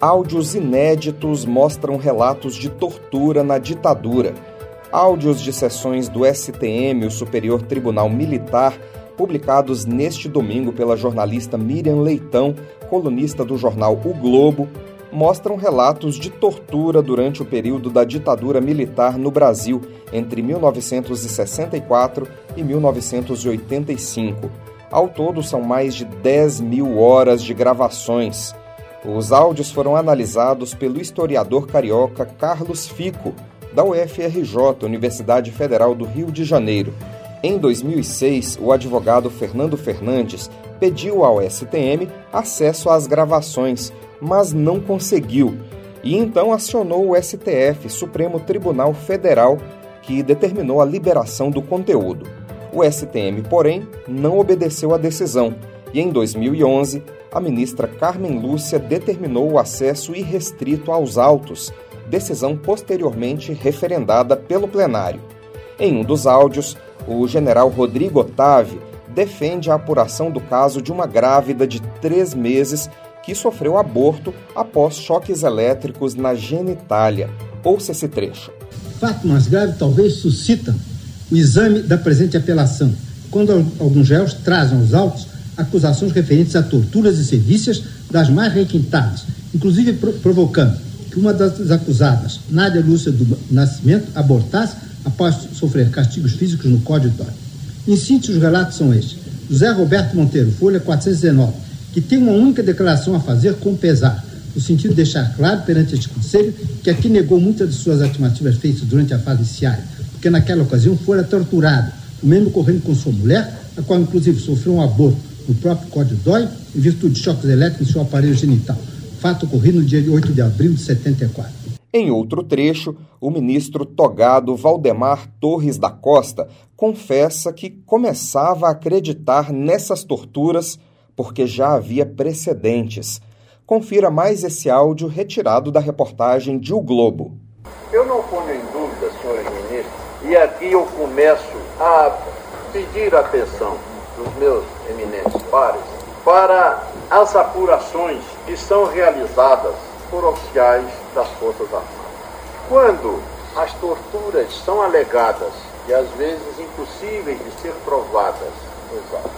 Áudios inéditos mostram relatos de tortura na ditadura. Áudios de sessões do STM, o Superior Tribunal Militar, publicados neste domingo pela jornalista Miriam Leitão, colunista do jornal O Globo, mostram relatos de tortura durante o período da ditadura militar no Brasil, entre 1964 e 1985. Ao todo, são mais de 10 mil horas de gravações. Os áudios foram analisados pelo historiador carioca Carlos Fico, da UFRJ, Universidade Federal do Rio de Janeiro. Em 2006, o advogado Fernando Fernandes pediu ao STM acesso às gravações, mas não conseguiu, e então acionou o STF, Supremo Tribunal Federal, que determinou a liberação do conteúdo. O STM, porém, não obedeceu à decisão, e em 2011 a ministra Carmen Lúcia determinou o acesso irrestrito aos autos, decisão posteriormente referendada pelo plenário. Em um dos áudios, o general Rodrigo Otávio defende a apuração do caso de uma grávida de três meses que sofreu aborto após choques elétricos na genitália. Ouça esse trecho. Fato mais grave talvez suscita o exame da presente apelação, quando alguns réus trazem aos autos acusações referentes a torturas e serviços das mais requintadas, inclusive provocando que uma das acusadas, Nádia Lúcia do Nascimento, abortasse após sofrer castigos físicos no Código Dória. Em síntese, os relatos são estes. José Roberto Monteiro, Folha 419, que tem uma única declaração a fazer com pesar, no sentido de deixar claro perante este Conselho que aqui negou muitas de suas afirmativas feitas durante a fase iniciária, porque naquela ocasião fora torturado, o mesmo ocorrendo com sua mulher, a qual inclusive sofreu um aborto no próprio Código DOI, em virtude de choques elétricos em seu aparelho genital. Fato ocorrido no dia 8 de abril de 74. Em outro trecho, o ministro togado Valdemar Torres da Costa confessa que começava a acreditar nessas torturas porque já havia precedentes. Confira mais esse áudio retirado da reportagem de O Globo. Eu não ponho em dúvida, senhores ministros, e aqui eu começo a pedir atenção dos meus eminentes pares para as apurações que são realizadas por oficiais das Forças Armadas. Quando as torturas são alegadas e às vezes impossíveis de ser provadas autos,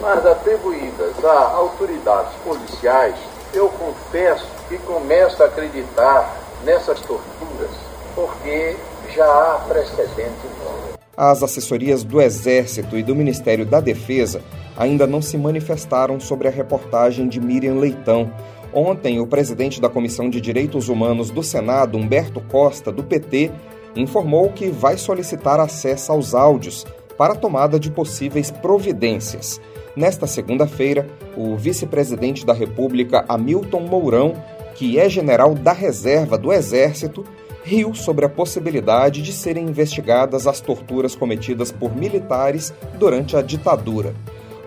mas atribuídas a autoridades policiais, eu confesso que começo a acreditar nessas torturas, porque já há precedente novo. As assessorias do Exército e do Ministério da Defesa ainda não se manifestaram sobre a reportagem de Miriam Leitão. Ontem, o presidente da Comissão de Direitos Humanos do Senado, Humberto Costa, do PT, informou que vai solicitar acesso aos áudios para a tomada de possíveis providências. Nesta segunda-feira, o vice-presidente da República, Hamilton Mourão, que é general da reserva do Exército, riu sobre a possibilidade de serem investigadas as torturas cometidas por militares durante a ditadura.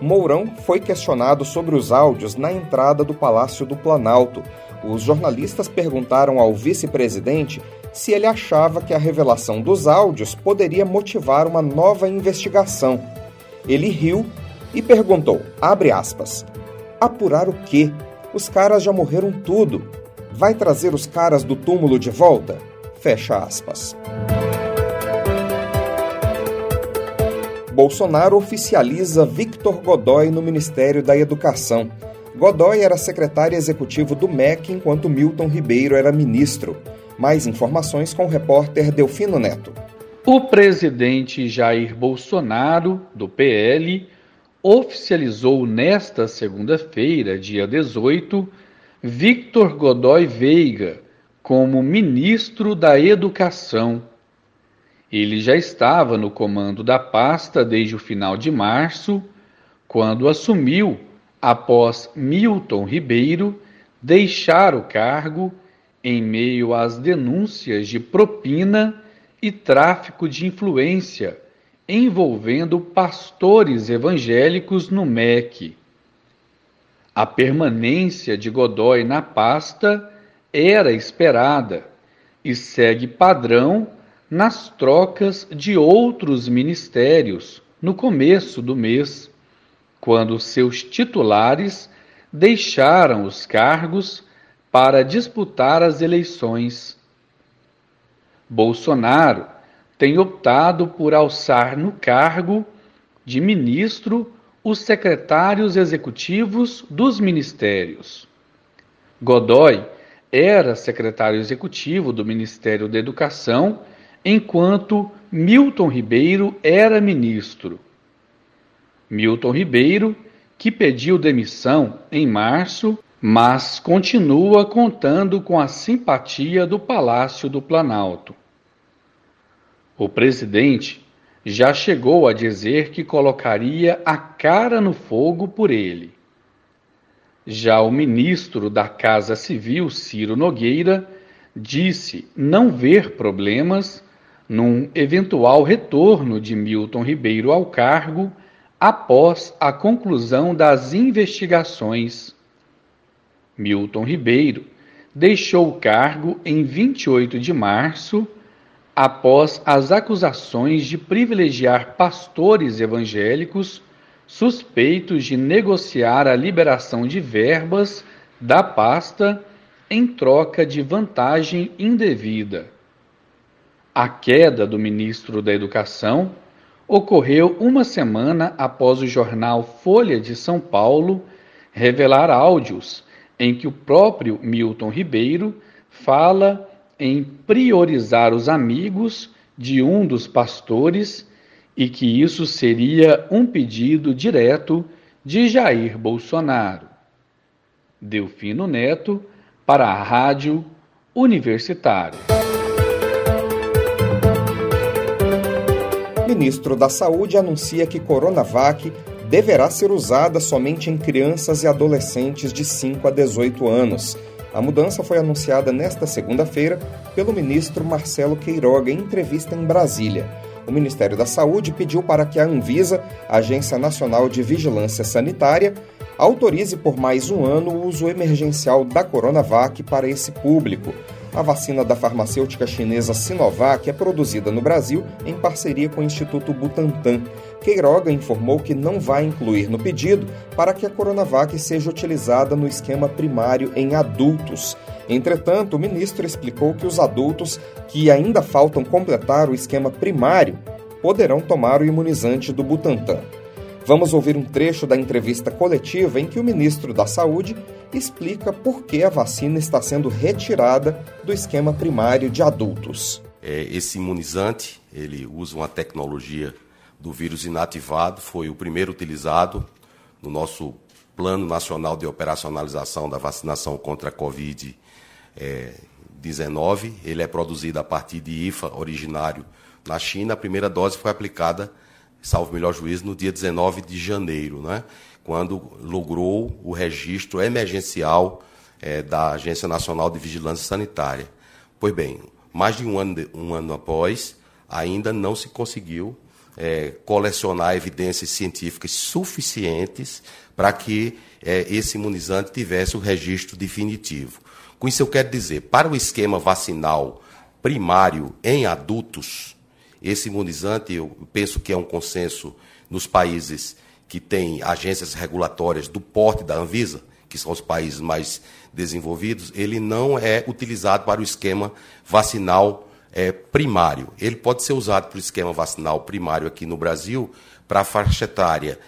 Mourão foi questionado sobre os áudios na entrada do Palácio do Planalto. Os jornalistas perguntaram ao vice-presidente se ele achava que a revelação dos áudios poderia motivar uma nova investigação. Ele riu e perguntou, abre aspas, apurar o quê? Os caras já morreram tudo. Vai trazer os caras do túmulo de volta? Fecha aspas. Bolsonaro oficializa Victor Godoy no Ministério da Educação. Godoy era secretário executivo do MEC enquanto Milton Ribeiro era ministro. Mais informações com o repórter Delfino Neto. O presidente Jair Bolsonaro, do PL, oficializou nesta segunda-feira, dia 18, Victor Godoy Veiga como ministro da Educação ele já estava no comando da pasta desde o final de março, quando assumiu após Milton Ribeiro deixar o cargo em meio às denúncias de propina e tráfico de influência envolvendo pastores evangélicos no MEC. A permanência de Godoy na pasta era esperada e segue padrão nas trocas de outros ministérios no começo do mês quando seus titulares deixaram os cargos para disputar as eleições. Bolsonaro tem optado por alçar no cargo de ministro os secretários executivos dos ministérios. Godoy era secretário executivo do Ministério da Educação, enquanto Milton Ribeiro era ministro. Milton Ribeiro, que pediu demissão em março, mas continua contando com a simpatia do Palácio do Planalto. O presidente já chegou a dizer que colocaria a cara no fogo por ele. Já o ministro da Casa Civil, Ciro Nogueira, disse não ver problemas num eventual retorno de Milton Ribeiro ao cargo após a conclusão das investigações. Milton Ribeiro deixou o cargo em 28 de março, após as acusações de privilegiar pastores evangélicos suspeitos de negociar a liberação de verbas da pasta em troca de vantagem indevida. A queda do ministro da Educação ocorreu uma semana após o jornal Folha de São Paulo revelar áudios em que o próprio Milton Ribeiro fala em priorizar os amigos de um dos pastores e que isso seria um pedido direto de Jair Bolsonaro. Delfino Neto, para a Rádio Universitária. ministro da Saúde anuncia que Coronavac deverá ser usada somente em crianças e adolescentes de 5 a 18 anos. A mudança foi anunciada nesta segunda-feira pelo ministro Marcelo Queiroga em entrevista em Brasília. O Ministério da Saúde pediu para que a Anvisa, Agência Nacional de Vigilância Sanitária, autorize por mais um ano o uso emergencial da Coronavac para esse público. A vacina da farmacêutica chinesa Sinovac é produzida no Brasil em parceria com o Instituto Butantan. Queiroga informou que não vai incluir no pedido para que a Coronavac seja utilizada no esquema primário em adultos. Entretanto, o ministro explicou que os adultos que ainda faltam completar o esquema primário poderão tomar o imunizante do Butantan. Vamos ouvir um trecho da entrevista coletiva em que o ministro da Saúde explica por que a vacina está sendo retirada do esquema primário de adultos. É, esse imunizante, ele usa uma tecnologia do vírus inativado, foi o primeiro utilizado no nosso Plano Nacional de Operacionalização da Vacinação contra a Covid-19. É, ele é produzido a partir de IFA originário na China. A primeira dose foi aplicada salvo melhor juízo, no dia 19 de janeiro, né? quando logrou o registro emergencial é, da Agência Nacional de Vigilância Sanitária. Pois bem, mais de um ano, de, um ano após, ainda não se conseguiu é, colecionar evidências científicas suficientes para que é, esse imunizante tivesse o registro definitivo. Com isso eu quero dizer, para o esquema vacinal primário em adultos, esse imunizante, eu penso que é um consenso nos países que têm agências regulatórias do porte da Anvisa, que são os países mais desenvolvidos, ele não é utilizado para o esquema vacinal é, primário. Ele pode ser usado para o esquema vacinal primário aqui no Brasil para a faixa etária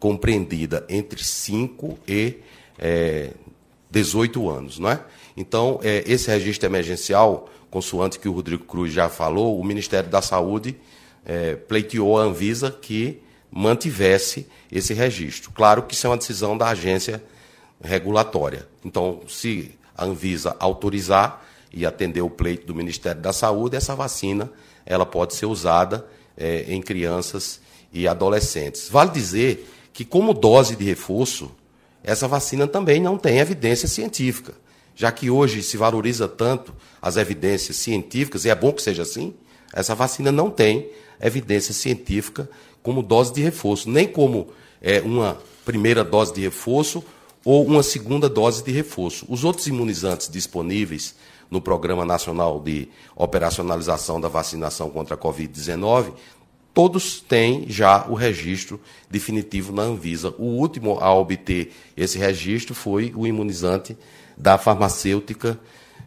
compreendida entre 5 e é, 18 anos. Não é? Então, é, esse registro emergencial consoante que o Rodrigo Cruz já falou, o Ministério da Saúde é, pleiteou a Anvisa que mantivesse esse registro. Claro que isso é uma decisão da agência regulatória. Então, se a Anvisa autorizar e atender o pleito do Ministério da Saúde, essa vacina ela pode ser usada é, em crianças e adolescentes. Vale dizer que, como dose de reforço, essa vacina também não tem evidência científica. Já que hoje se valoriza tanto as evidências científicas, e é bom que seja assim, essa vacina não tem evidência científica como dose de reforço, nem como é, uma primeira dose de reforço ou uma segunda dose de reforço. Os outros imunizantes disponíveis no Programa Nacional de Operacionalização da Vacinação contra a Covid-19, todos têm já o registro definitivo na Anvisa. O último a obter esse registro foi o imunizante da farmacêutica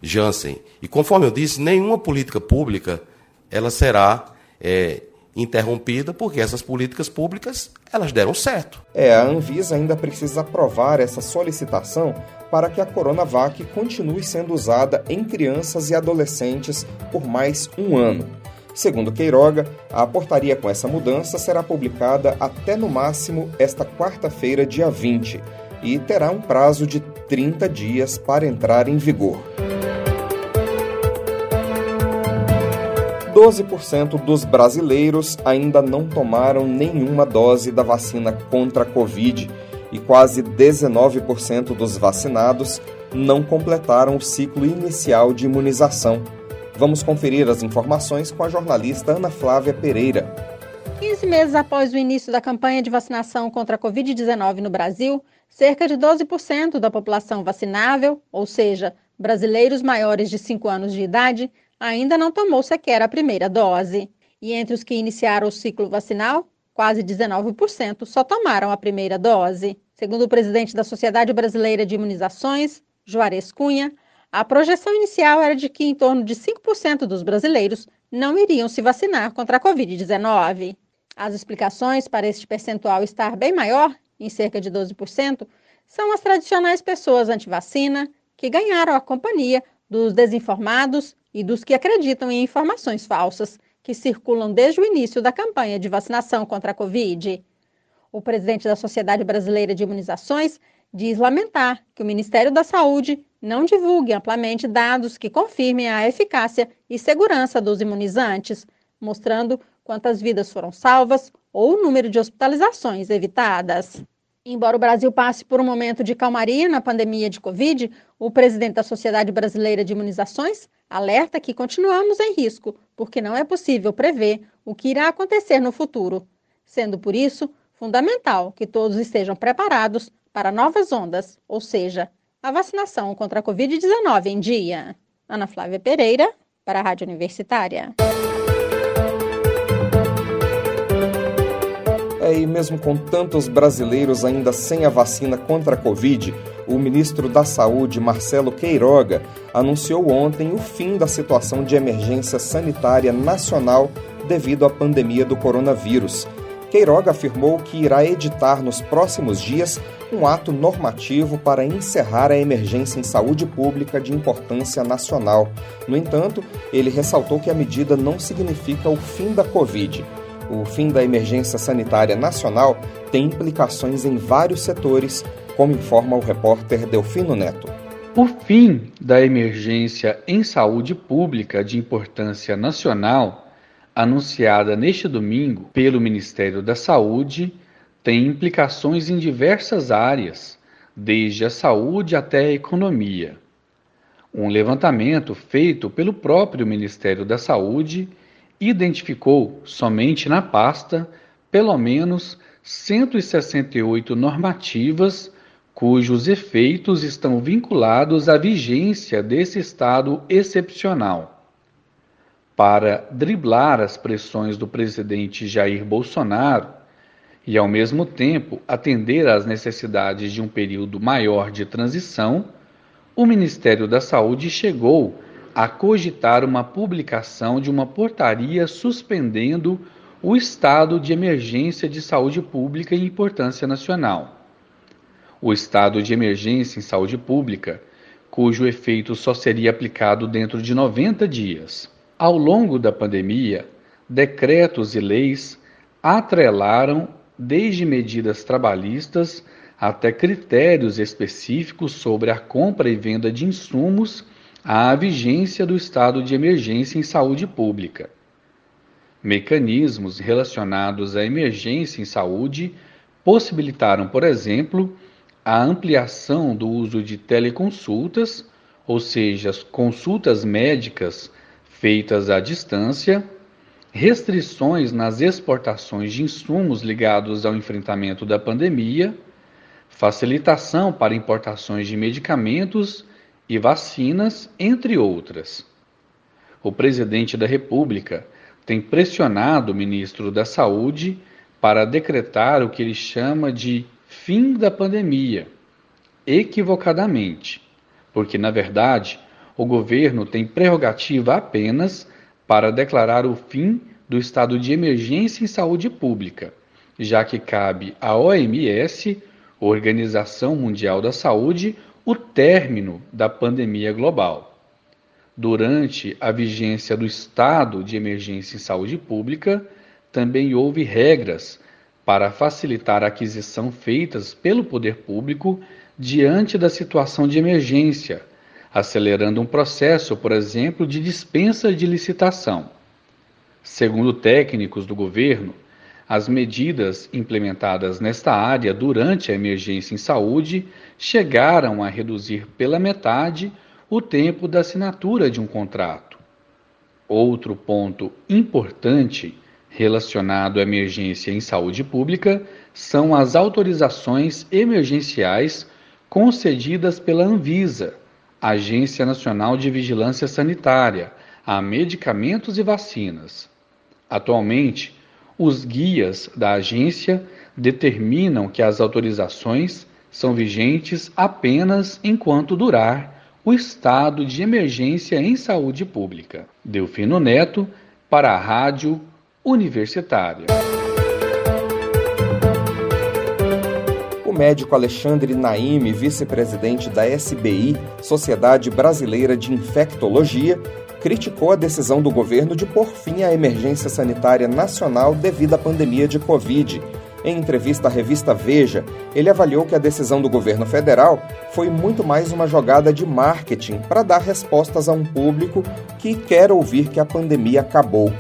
Janssen. E conforme eu disse, nenhuma política pública ela será é, interrompida porque essas políticas públicas elas deram certo. É, a Anvisa ainda precisa aprovar essa solicitação para que a Coronavac continue sendo usada em crianças e adolescentes por mais um ano. Segundo Queiroga, a portaria com essa mudança será publicada até no máximo esta quarta-feira, dia 20, e terá um prazo de 30 dias para entrar em vigor. 12% dos brasileiros ainda não tomaram nenhuma dose da vacina contra a Covid e quase 19% dos vacinados não completaram o ciclo inicial de imunização. Vamos conferir as informações com a jornalista Ana Flávia Pereira. 15 meses após o início da campanha de vacinação contra a Covid-19 no Brasil, cerca de 12% da população vacinável, ou seja, brasileiros maiores de 5 anos de idade, ainda não tomou sequer a primeira dose. E entre os que iniciaram o ciclo vacinal, quase 19% só tomaram a primeira dose. Segundo o presidente da Sociedade Brasileira de Imunizações, Juarez Cunha, a projeção inicial era de que em torno de 5% dos brasileiros não iriam se vacinar contra a Covid-19. As explicações para este percentual estar bem maior, em cerca de 12%, são as tradicionais pessoas anti-vacina, que ganharam a companhia dos desinformados e dos que acreditam em informações falsas que circulam desde o início da campanha de vacinação contra a Covid. O presidente da Sociedade Brasileira de Imunizações diz lamentar que o Ministério da Saúde não divulgue amplamente dados que confirmem a eficácia e segurança dos imunizantes, mostrando quantas vidas foram salvas ou o número de hospitalizações evitadas. Embora o Brasil passe por um momento de calmaria na pandemia de Covid, o presidente da Sociedade Brasileira de Imunizações alerta que continuamos em risco, porque não é possível prever o que irá acontecer no futuro, sendo por isso fundamental que todos estejam preparados para novas ondas, ou seja, a vacinação contra a Covid-19 em dia. Ana Flávia Pereira, para a Rádio Universitária. E mesmo com tantos brasileiros ainda sem a vacina contra a Covid, o ministro da Saúde, Marcelo Queiroga, anunciou ontem o fim da situação de emergência sanitária nacional devido à pandemia do coronavírus. Queiroga afirmou que irá editar nos próximos dias um ato normativo para encerrar a emergência em saúde pública de importância nacional. No entanto, ele ressaltou que a medida não significa o fim da Covid o fim da emergência sanitária nacional tem implicações em vários setores, como informa o repórter Delfino Neto. O fim da emergência em saúde pública de importância nacional, anunciada neste domingo pelo Ministério da Saúde, tem implicações em diversas áreas, desde a saúde até a economia. Um levantamento feito pelo próprio Ministério da Saúde identificou somente na pasta pelo menos 168 normativas cujos efeitos estão vinculados à vigência desse estado excepcional. Para driblar as pressões do presidente Jair Bolsonaro e, ao mesmo tempo, atender às necessidades de um período maior de transição, o Ministério da Saúde chegou a cogitar uma publicação de uma portaria suspendendo o estado de emergência de saúde pública em importância nacional. O estado de emergência em saúde pública, cujo efeito só seria aplicado dentro de 90 dias. Ao longo da pandemia, decretos e leis atrelaram desde medidas trabalhistas até critérios específicos sobre a compra e venda de insumos à vigência do estado de emergência em saúde pública. Mecanismos relacionados à emergência em saúde possibilitaram, por exemplo, a ampliação do uso de teleconsultas, ou seja, consultas médicas feitas à distância, restrições nas exportações de insumos ligados ao enfrentamento da pandemia, facilitação para importações de medicamentos e vacinas, entre outras. O presidente da República tem pressionado o ministro da Saúde para decretar o que ele chama de fim da pandemia, equivocadamente, porque, na verdade, o governo tem prerrogativa apenas para declarar o fim do estado de emergência em saúde pública, já que cabe à OMS, Organização Mundial da Saúde, o término da pandemia global. Durante a vigência do estado de emergência em saúde pública, também houve regras para facilitar a aquisição feitas pelo poder público diante da situação de emergência acelerando um processo, por exemplo, de dispensa de licitação. Segundo técnicos do governo, as medidas implementadas nesta área durante a emergência em saúde chegaram a reduzir pela metade o tempo da assinatura de um contrato. Outro ponto importante relacionado à emergência em saúde pública são as autorizações emergenciais concedidas pela Anvisa Agência Nacional de Vigilância Sanitária, a medicamentos e vacinas. Atualmente, os guias da agência determinam que as autorizações são vigentes apenas enquanto durar o estado de emergência em saúde pública. Delfino Neto, para a Rádio Universitária. médico Alexandre Naime, vice-presidente da SBI, Sociedade Brasileira de Infectologia, criticou a decisão do governo de pôr fim à emergência sanitária nacional devido à pandemia de Covid. Em entrevista à revista Veja, ele avaliou que a decisão do governo federal foi muito mais uma jogada de marketing para dar respostas a um público que quer ouvir que a pandemia acabou.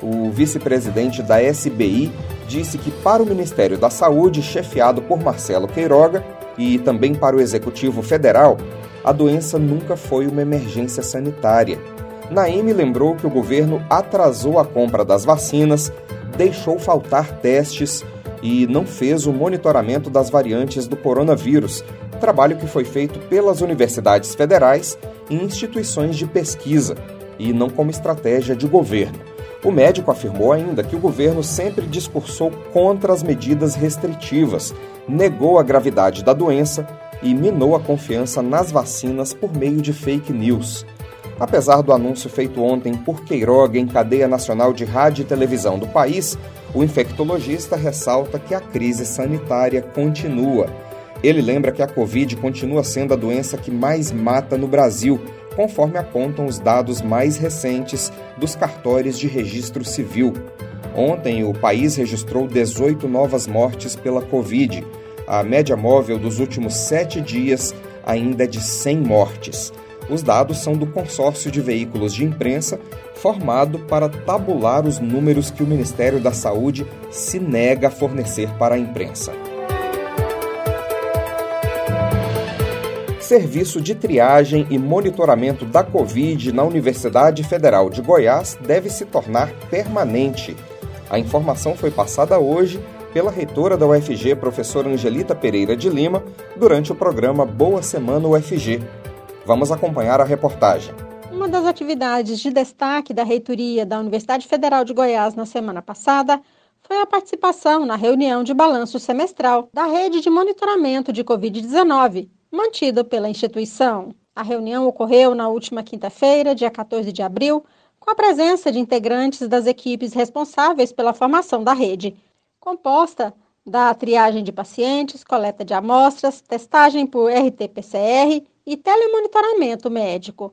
O vice-presidente da SBI disse que para o Ministério da Saúde, chefiado por Marcelo Queiroga, e também para o Executivo Federal, a doença nunca foi uma emergência sanitária. Naime lembrou que o governo atrasou a compra das vacinas, deixou faltar testes e não fez o monitoramento das variantes do coronavírus, trabalho que foi feito pelas universidades federais e instituições de pesquisa, e não como estratégia de governo. O médico afirmou ainda que o governo sempre discursou contra as medidas restritivas, negou a gravidade da doença e minou a confiança nas vacinas por meio de fake news. Apesar do anúncio feito ontem por Queiroga em cadeia nacional de rádio e televisão do país, o infectologista ressalta que a crise sanitária continua. Ele lembra que a Covid continua sendo a doença que mais mata no Brasil conforme apontam os dados mais recentes dos cartórios de registro civil. Ontem, o país registrou 18 novas mortes pela Covid. A média móvel dos últimos sete dias ainda é de 100 mortes. Os dados são do consórcio de veículos de imprensa formado para tabular os números que o Ministério da Saúde se nega a fornecer para a imprensa. Serviço de triagem e monitoramento da Covid na Universidade Federal de Goiás deve se tornar permanente. A informação foi passada hoje pela reitora da UFG, professora Angelita Pereira de Lima, durante o programa Boa Semana UFG. Vamos acompanhar a reportagem. Uma das atividades de destaque da reitoria da Universidade Federal de Goiás na semana passada foi a participação na reunião de balanço semestral da rede de monitoramento de Covid-19, mantido pela instituição. A reunião ocorreu na última quinta-feira, dia 14 de abril, com a presença de integrantes das equipes responsáveis pela formação da rede, composta da triagem de pacientes, coleta de amostras, testagem por RT-PCR e telemonitoramento médico.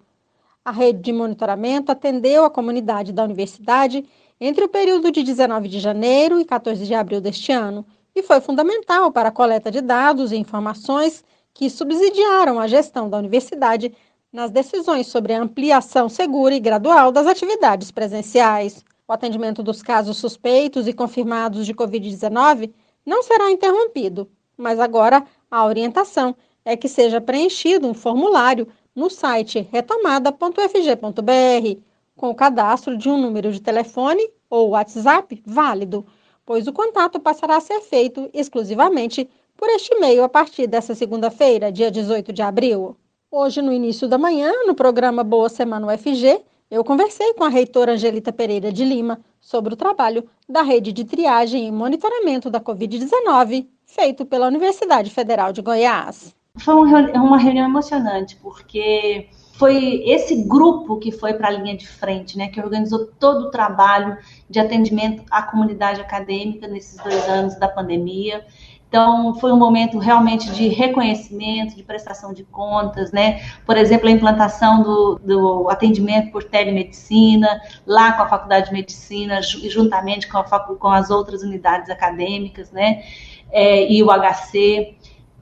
A rede de monitoramento atendeu a comunidade da universidade entre o período de 19 de janeiro e 14 de abril deste ano e foi fundamental para a coleta de dados e informações que subsidiaram a gestão da universidade nas decisões sobre a ampliação segura e gradual das atividades presenciais. O atendimento dos casos suspeitos e confirmados de Covid-19 não será interrompido, mas agora A orientação é que seja preenchido um formulário no site retomada.fg.br com o cadastro de um número de telefone ou WhatsApp válido, pois o contato passará a ser feito exclusivamente por este e-mail a partir desta segunda-feira, dia 18 de abril. Hoje, no início da manhã, no programa Boa Semana UFG, eu conversei com a reitora Angelita Pereira de Lima sobre o trabalho da rede de triagem e monitoramento da Covid-19 feito pela Universidade Federal de Goiás. Foi uma reunião emocionante, porque foi esse grupo que foi para a linha de frente, né, que organizou todo o trabalho de atendimento à comunidade acadêmica nesses dois anos da pandemia. Então, foi um momento realmente de reconhecimento, de prestação de contas, né? Por exemplo, a implantação do, do atendimento por telemedicina, lá com a Faculdade de Medicina, juntamente com, a, com as outras unidades acadêmicas, né? É, e o HC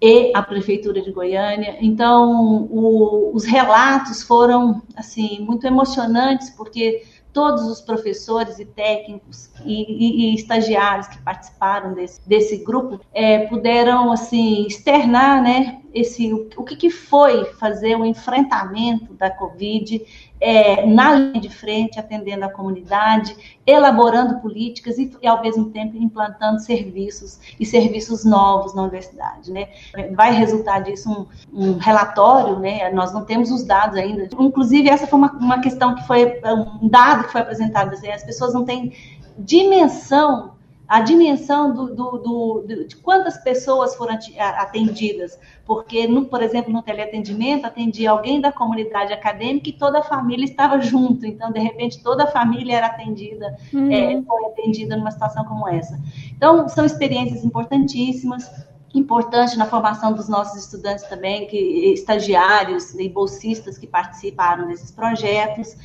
e a prefeitura de Goiânia. Então, o, os relatos foram assim muito emocionantes porque todos os professores e técnicos e, e, e estagiários que participaram desse, desse grupo é, puderam assim externar, né, esse o, que, que foi fazer o enfrentamento da Covid é, na linha de frente, atendendo a comunidade, elaborando políticas e, e, ao mesmo tempo, implantando serviços e serviços novos na universidade. Né? Vai resultar disso um, um relatório, né? nós não temos os dados ainda. Inclusive, essa foi uma, uma questão que foi, um dado que foi apresentado, assim, as pessoas não têm dimensão a dimensão do, do, do, de quantas pessoas foram atendidas, porque, no, por exemplo, no teleatendimento, atendia alguém da comunidade acadêmica e toda a família estava junto, então, de repente, toda a família era atendida, uhum. é, foi atendida numa situação como essa. Então, são experiências importantíssimas, importante na formação dos nossos estudantes também, que estagiários e bolsistas que participaram desses projetos.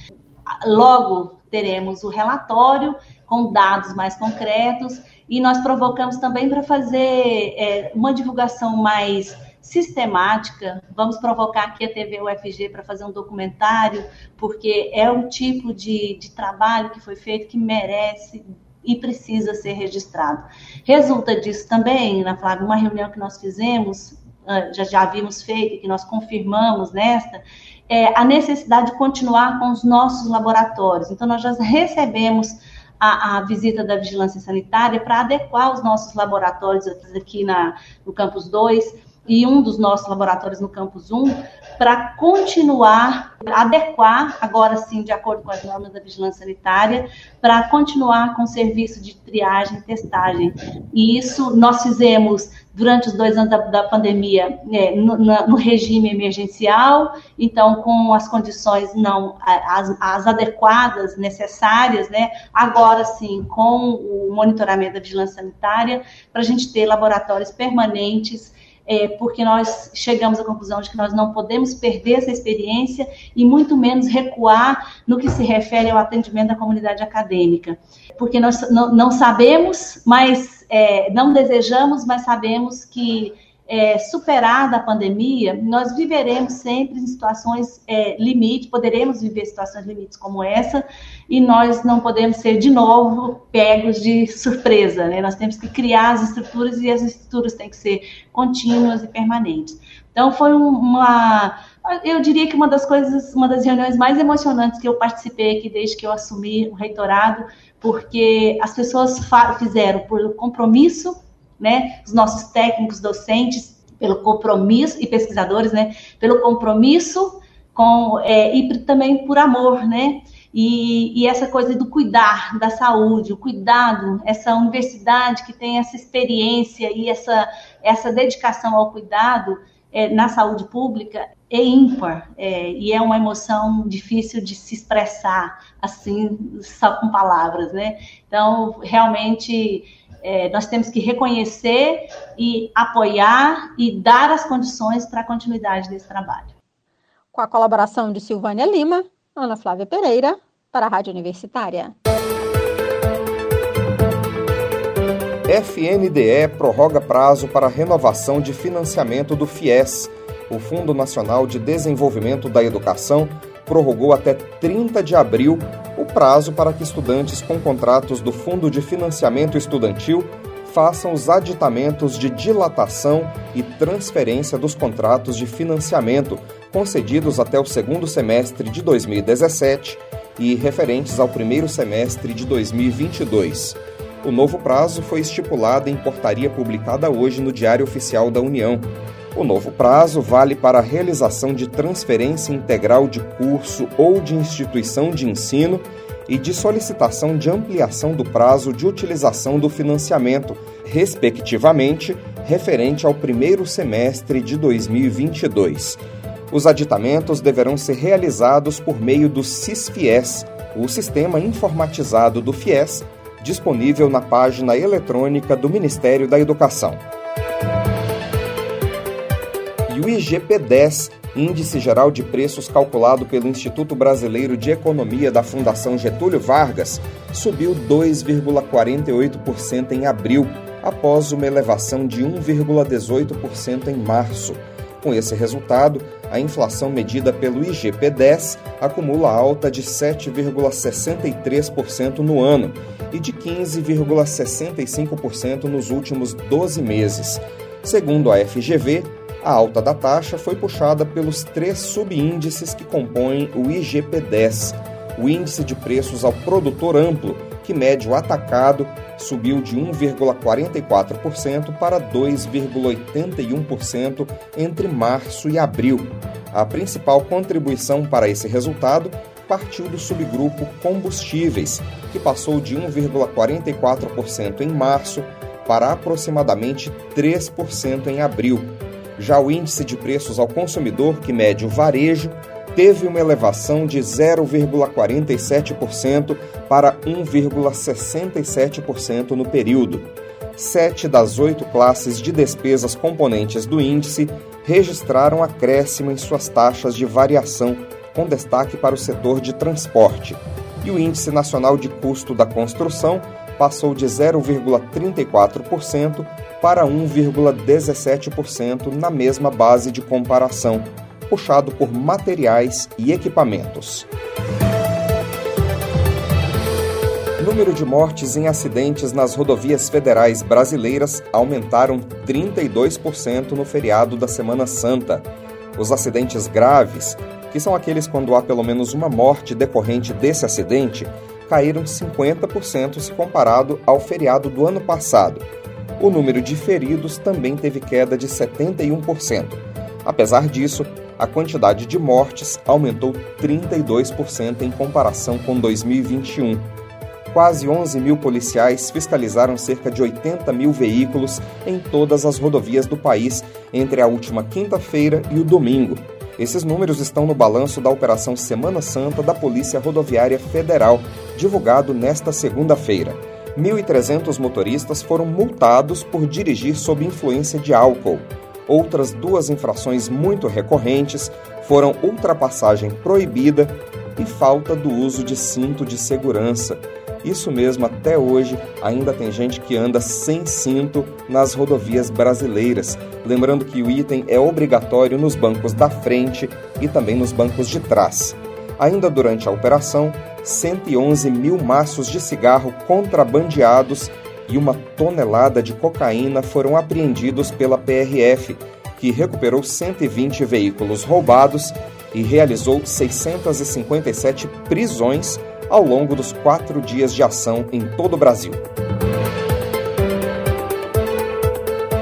Logo teremos o relatório com dados mais concretos, e nós provocamos também para fazer é, uma divulgação mais sistemática. Vamos provocar aqui a TV UFG para fazer um documentário, porque é um tipo de, de trabalho que foi feito que merece e precisa ser registrado. Resulta disso também, na Flávia, uma reunião que nós fizemos, ah, já, já havíamos feito que nós confirmamos nesta, é a necessidade de continuar com os nossos laboratórios. Então, nós já recebemos a, a visita da vigilância sanitária para adequar os nossos laboratórios aqui na, no campus 2 e um dos nossos laboratórios no campus 1 para continuar, adequar, agora sim, de acordo com as normas da vigilância sanitária, para continuar com o serviço de triagem e testagem. E isso nós fizemos durante os dois anos da, da pandemia né, no, no, regime emergencial, então com as condições não as, as adequadas, necessárias, né? Agora sim, com o monitoramento da vigilância sanitária, para a gente ter laboratórios permanentes é, porque nós chegamos à conclusão de que nós não podemos perder essa experiência e muito menos recuar no que se refere ao atendimento da comunidade acadêmica, porque nós não, não sabemos, mas é, não desejamos, mas sabemos que é, superada a pandemia, nós viveremos sempre em situações é, limite, poderemos viver situações limites como essa, e nós não podemos ser de novo pegos de surpresa, né? Nós temos que criar as estruturas e as estruturas têm que ser contínuas e permanentes. Então foi uma, eu diria que uma das coisas, uma das reuniões mais emocionantes que eu participei aqui desde que eu assumi o reitorado, porque as pessoas fizeram por compromisso né, os nossos técnicos docentes, pelo compromisso, e pesquisadores, né, pelo compromisso com, é, e também por amor, né, e, e, essa coisa do cuidar da saúde, o cuidado, essa universidade que tem essa experiência e essa, essa dedicação ao cuidado é, na saúde pública é ímpar é, e é uma emoção difícil de se expressar assim só com palavras, né? Então realmente é, nós temos que reconhecer e apoiar e dar as condições para a continuidade desse trabalho. Com a colaboração de Silvânia Lima, Ana Flávia Pereira, para a Rádio Universitária. FNDE prorroga prazo para renovação de financiamento do FIES. O Fundo Nacional de Desenvolvimento da Educação prorrogou até 30 de abril o prazo para que estudantes com contratos do Fundo de Financiamento Estudantil façam os aditamentos de dilatação e transferência dos contratos de financiamento concedidos até o segundo semestre de 2017 e referentes ao primeiro semestre de 2022. O novo prazo foi estipulado em portaria publicada hoje no Diário Oficial da União. O novo prazo vale para a realização de transferência integral de curso ou de instituição de ensino e de solicitação de ampliação do prazo de utilização do financiamento, respectivamente, referente ao primeiro semestre de 2022. Os aditamentos deverão ser realizados por meio do SISFIES, o sistema informatizado do FIES, disponível na página eletrônica do Ministério da Educação. E o IGP-10 Índice Geral de Preços calculado pelo Instituto Brasileiro de Economia da Fundação Getúlio Vargas subiu 2,48% em abril, após uma elevação de 1,18% em março. Com esse resultado, a inflação medida pelo IGP-10 acumula alta de 7,63% no ano e de 15,65% nos últimos 12 meses. Segundo a FGV, a alta da taxa foi puxada pelos três subíndices que compõem o IGP-10. O índice de preços ao produtor amplo, que mede o atacado, subiu de 1,44% para 2,81% entre março e abril. A principal contribuição para esse resultado partiu do subgrupo combustíveis, que passou de 1,44% em março para aproximadamente 3% em abril já o índice de preços ao consumidor, que mede o varejo, teve uma elevação de 0,47% para 1,67% no período. Sete das oito classes de despesas componentes do índice registraram acréscimo em suas taxas de variação, com destaque para o setor de transporte. E o Índice Nacional de Custo da Construção passou de 0,34% para 1,17% na mesma base de comparação, puxado por materiais e equipamentos. número de mortes em acidentes nas rodovias federais brasileiras aumentaram 32% no feriado da Semana Santa. Os acidentes graves, que são aqueles quando há pelo menos uma morte decorrente desse acidente, caíram 50% se comparado ao feriado do ano passado. O número de feridos também teve queda de 71%. Apesar disso, a quantidade de mortes aumentou 32% em comparação com 2021. Quase 11 mil policiais fiscalizaram cerca de 80 mil veículos em todas as rodovias do país entre a última quinta-feira e o domingo, esses números estão no balanço da Operação Semana Santa da Polícia Rodoviária Federal, divulgado nesta segunda-feira. 1.300 motoristas foram multados por dirigir sob influência de álcool. Outras duas infrações muito recorrentes foram ultrapassagem proibida e falta do uso de cinto de segurança. Isso mesmo, até hoje ainda tem gente que anda sem cinto nas rodovias brasileiras. Lembrando que o item é obrigatório nos bancos da frente e também nos bancos de trás. Ainda durante a operação, 111 mil maços de cigarro contrabandeados e uma tonelada de cocaína foram apreendidos pela PRF, que recuperou 120 veículos roubados e realizou 657 prisões ao longo dos quatro dias de ação em todo o Brasil.